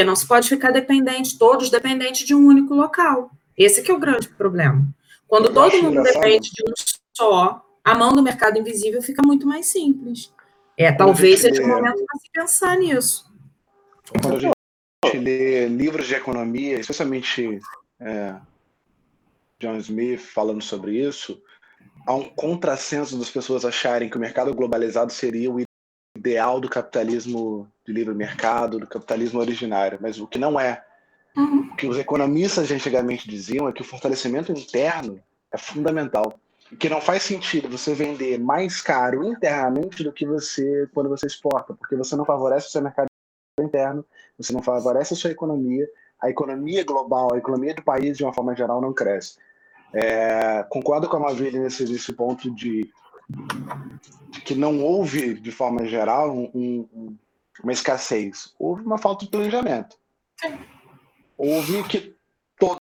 Porque não se pode ficar dependente, todos dependentes de um único local. Esse que é o grande problema. Quando Eu todo mundo depende de um só, a mão do mercado invisível fica muito mais simples. É, talvez seja o momento para se pensar nisso. Quando a gente lê livros de economia, especialmente é, John Smith falando sobre isso, há um contrassenso das pessoas acharem que o mercado globalizado seria o ideal do capitalismo de livre mercado, do capitalismo originário, mas o que não é. Uhum. O que os economistas antigamente diziam é que o fortalecimento interno é fundamental. E que não faz sentido você vender mais caro internamente do que você quando você exporta, porque você não favorece o seu mercado interno, você não favorece a sua economia, a economia global, a economia do país de uma forma geral não cresce. É, concordo com a Maville nesse, nesse ponto de, de, que não houve, de forma geral, um, um, uma escassez. Houve uma falta de planejamento. Houve que todos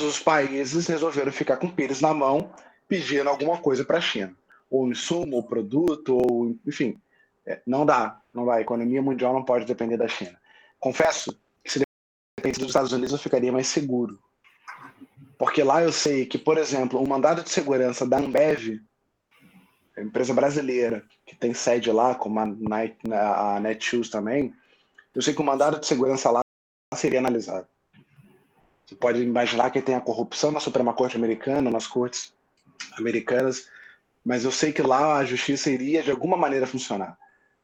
os países resolveram ficar com o pires na mão pedindo alguma coisa para a China. Ou insumo, ou produto, ou enfim. É, não dá, não dá. A economia mundial não pode depender da China. Confesso que se dependesse dos Estados Unidos eu ficaria mais seguro. Porque lá eu sei que, por exemplo, o mandado de segurança da Ambev, empresa brasileira que tem sede lá, como a, Night, a Netshoes também, eu sei que o mandado de segurança lá seria analisado. Você pode imaginar que tem a corrupção na Suprema Corte Americana, nas cortes americanas, mas eu sei que lá a justiça iria de alguma maneira funcionar.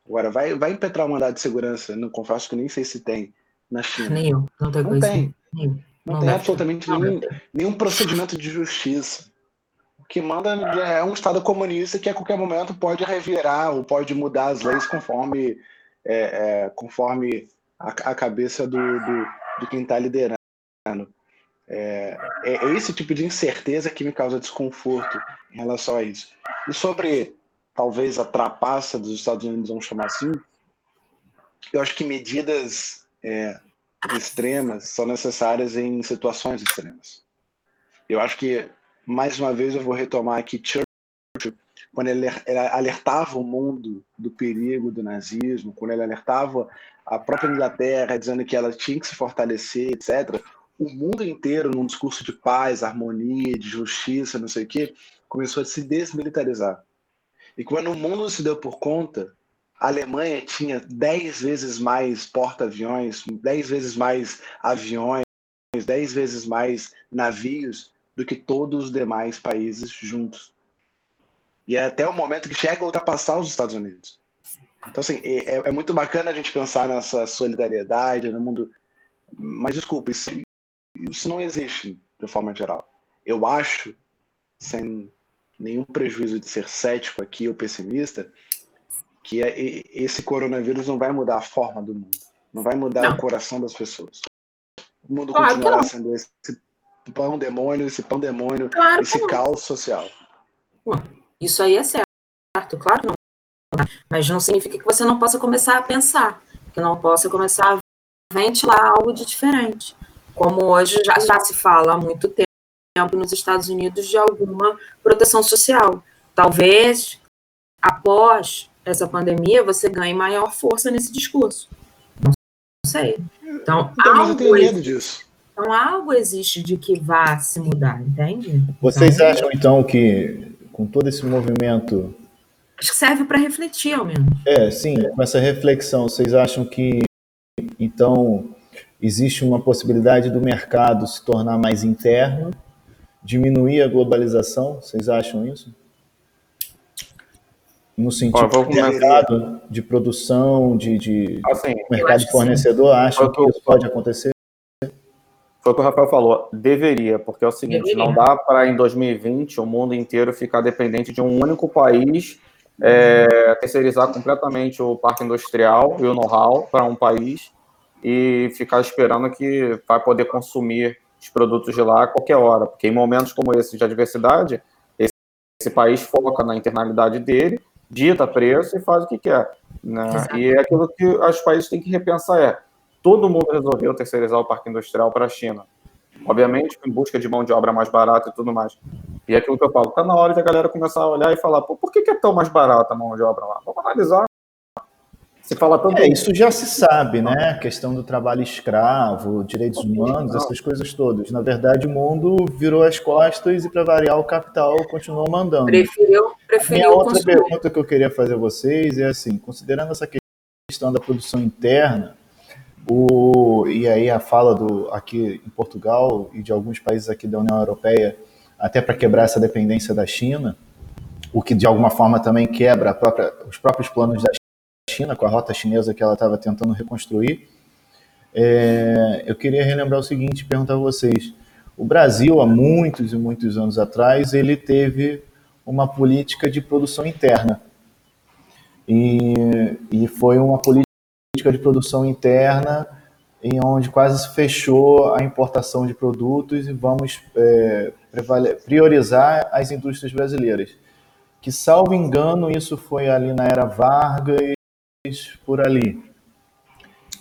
Agora, vai, vai impetrar o mandado de segurança, não confesso que nem sei se tem na China. Nenhum, não tem. Não tem. Nenhum. Não, não tem absolutamente nenhum, nenhum procedimento de justiça. O que manda é um Estado comunista que a qualquer momento pode revirar ou pode mudar as leis conforme, é, é, conforme a, a, cabeça do, do, quem está liderando. É, é, é, esse tipo de incerteza que me causa desconforto em relação a isso. E sobre, talvez, a trapaça dos Estados Unidos, vamos chamar assim, eu acho que medidas é, extremas são necessárias em situações extremas. Eu acho que, mais uma vez, eu vou retomar aqui Churchill, quando ele alertava o mundo do perigo do nazismo, quando ele alertava a própria Inglaterra, dizendo que ela tinha que se fortalecer, etc. O mundo inteiro, num discurso de paz, harmonia, de justiça, não sei o quê, começou a se desmilitarizar. E quando o mundo se deu por conta a Alemanha tinha 10 vezes mais porta-aviões, 10 vezes mais aviões, 10 vezes mais navios do que todos os demais países juntos. E é até o momento que chega a ultrapassar os Estados Unidos. Então, assim, é, é muito bacana a gente pensar nessa solidariedade no mundo. Mas, desculpa, isso, isso não existe de forma geral. Eu acho, sem nenhum prejuízo de ser cético aqui ou pessimista, que é, esse coronavírus não vai mudar a forma do mundo, não vai mudar não. o coração das pessoas. O mundo claro continuará sendo esse pão demônio, esse pão demônio, claro esse caos social. Isso aí é certo, claro que não. Mas não significa que você não possa começar a pensar, que não possa começar a ventilar algo de diferente. Como hoje já, já se fala há muito tempo nos Estados Unidos de alguma proteção social. Talvez após essa pandemia, você ganhe maior força nesse discurso. Não sei. Então, então algo, eu tenho medo disso. Então, algo existe de que vá se mudar, entende? Vocês então, acham, então, que com todo esse movimento. Acho que serve para refletir, ao menos. É, sim, com essa reflexão, vocês acham que, então, existe uma possibilidade do mercado se tornar mais interno, diminuir a globalização? Vocês acham isso? no sentido Ó, de mercado, de produção, de, de assim, mercado de fornecedor, acha que isso pode acontecer? Foi o que o Rafael falou, deveria, porque é o seguinte, deveria. não dá para em 2020 o mundo inteiro ficar dependente de um único país, é, terceirizar completamente o parque industrial e o know-how para um país e ficar esperando que vai poder consumir os produtos de lá a qualquer hora, porque em momentos como esse de adversidade, esse, esse país foca na internalidade dele dita preço e faz o que quer. Né? E é aquilo que os países têm que repensar é, todo mundo resolveu terceirizar o parque industrial para a China. Obviamente, em busca de mão de obra mais barata e tudo mais. E é aquilo que eu falo, está na hora de a galera começar a olhar e falar, Pô, por que, que é tão mais barata a mão de obra lá? Vamos analisar. Você fala tanto. É, isso já se sabe, né? A questão do trabalho escravo, direitos humanos, essas coisas todas. Na verdade, o mundo virou as costas e, para variar, o capital continuou mandando. Preferiu, preferiu a outra consumir. pergunta que eu queria fazer a vocês é assim: considerando essa questão da produção interna, o, e aí a fala do aqui em Portugal e de alguns países aqui da União Europeia, até para quebrar essa dependência da China, o que de alguma forma também quebra própria, os próprios planos da China, com a rota chinesa que ela estava tentando reconstruir. É, eu queria relembrar o seguinte, perguntar a vocês. O Brasil, há muitos e muitos anos atrás, ele teve uma política de produção interna. E, e foi uma política de produção interna em onde quase se fechou a importação de produtos e vamos é, priorizar as indústrias brasileiras. Que, salvo engano, isso foi ali na era Vargas por ali.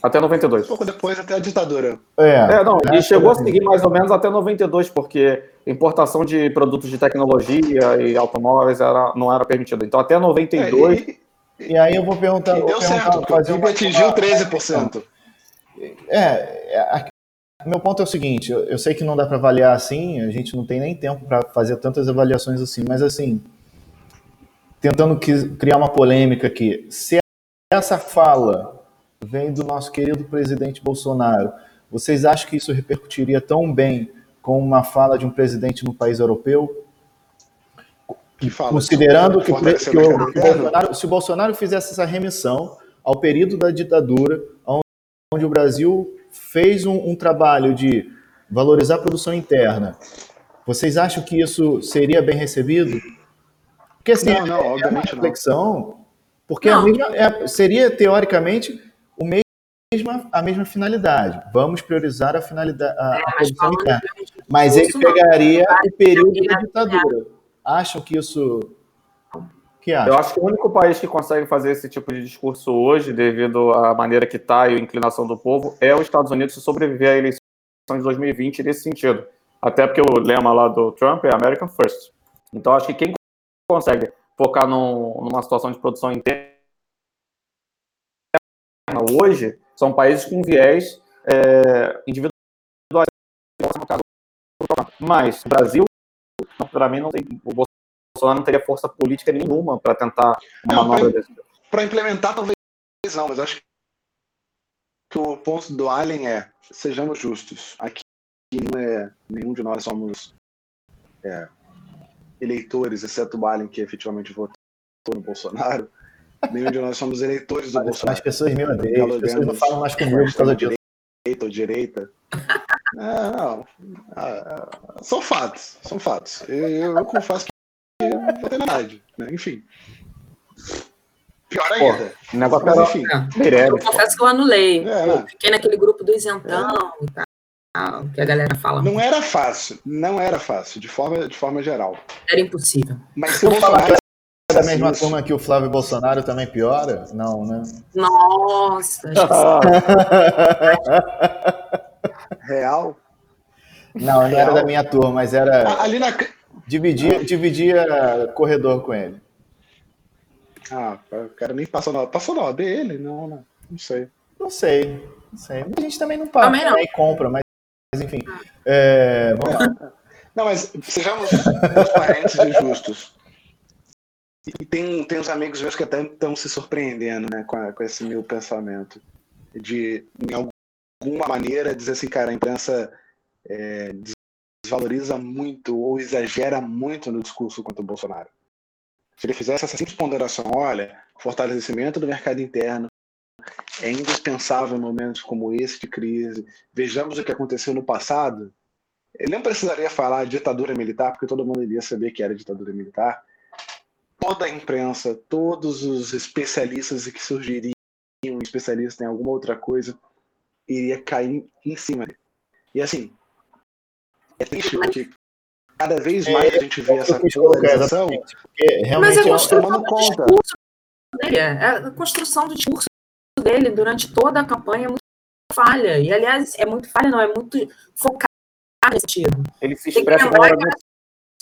Até 92. Um pouco depois, até a ditadura. É, é não, e chegou a seguir mais ou menos até 92, porque importação de produtos de tecnologia e automóveis era, não era permitida. Então, até 92. É, e, e, aí eu vou perguntar. Deu perguntar, certo, fazer o atingiu 13%. É, é, meu ponto é o seguinte: eu, eu sei que não dá para avaliar assim, a gente não tem nem tempo para fazer tantas avaliações assim, mas assim, tentando que, criar uma polêmica aqui. Se essa fala vem do nosso querido presidente Bolsonaro. Vocês acham que isso repercutiria tão bem com uma fala de um presidente no país europeu? Considerando que, que, que, o, que Bolsonaro, se o Bolsonaro fizesse essa remissão ao período da ditadura, onde o Brasil fez um, um trabalho de valorizar a produção interna, vocês acham que isso seria bem recebido? Porque assim, não, não, é uma reflexão não. Porque a mesma, é, seria, teoricamente, o mesma, a mesma finalidade. Vamos priorizar a finalidade, a, é, a produção interna. Mas ele pegaria o período da ditadura. Acham que isso. Que Eu acho que o único país que consegue fazer esse tipo de discurso hoje, devido à maneira que está e a inclinação do povo, é os Estados Unidos se sobreviver à eleição de 2020 nesse sentido. Até porque o lema lá do Trump é American First. Então acho que quem consegue focar num, numa situação de produção interna hoje são países com viés é, individuais. Mas o Brasil, para mim, não tem, o Bolsonaro não teria força política nenhuma para tentar uma Para implementar, talvez não, mas acho que o ponto do Allen é: sejamos justos. Aqui não é, nenhum de nós somos é, eleitores, exceto o Allen, que efetivamente votou no Bolsonaro. Nenhum de nós somos eleitores do Bolsonaro. As pessoas me odeiam, as pessoas não falam mais comigo por causa disso. Direita ou direita. Não, não. Ah, ah, são fatos, são fatos. Eu, eu confesso que não tem verdade, né? Enfim. Pior ainda. Pô, negócio mas, enfim. É, eu confesso que eu anulei. É, né? Fiquei naquele grupo do isentão é. e tal que a galera fala. Não era fácil, não era fácil, de forma, de forma geral. Era impossível. Mas se eu falar é da mesma isso. turma que o Flávio Bolsonaro também piora? Não, né? Nossa! Real? Não, não era da minha turma, mas era. Ali na... Dividia, dividia corredor com ele. Ah, o cara nem passou na. Passou na OAB ele? Não, não, não sei. Não sei. Não sei. A gente também não paga também não. Né, e compra, mas mas enfim. É, vamos lá. Não, mas sejamos transparentes e justos. E tem, tem uns amigos meus que até estão se surpreendendo né, com, a, com esse meu pensamento. De, em alguma maneira, dizer assim, cara, a imprensa é, desvaloriza muito ou exagera muito no discurso contra o Bolsonaro. Se ele fizesse essa simples ponderação, olha, fortalecimento do mercado interno, é indispensável em momentos como esse de crise. Vejamos o que aconteceu no passado. Ele não precisaria falar ditadura militar, porque todo mundo iria saber que era ditadura militar. Toda a imprensa, todos os especialistas que surgiriam, especialistas em alguma outra coisa, iria cair em cima dele. E assim, é triste porque cada vez mais a gente vê essa polarização. Mas é construção conta. Dele, é a construção do discurso dele durante toda a campanha é muito falha. E, aliás, é muito falha, não, é muito focado nesse sentido. Ele se expressa como que...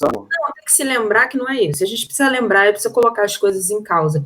Não, tem que se lembrar que não é isso. A gente precisa lembrar, precisa colocar as coisas em causa.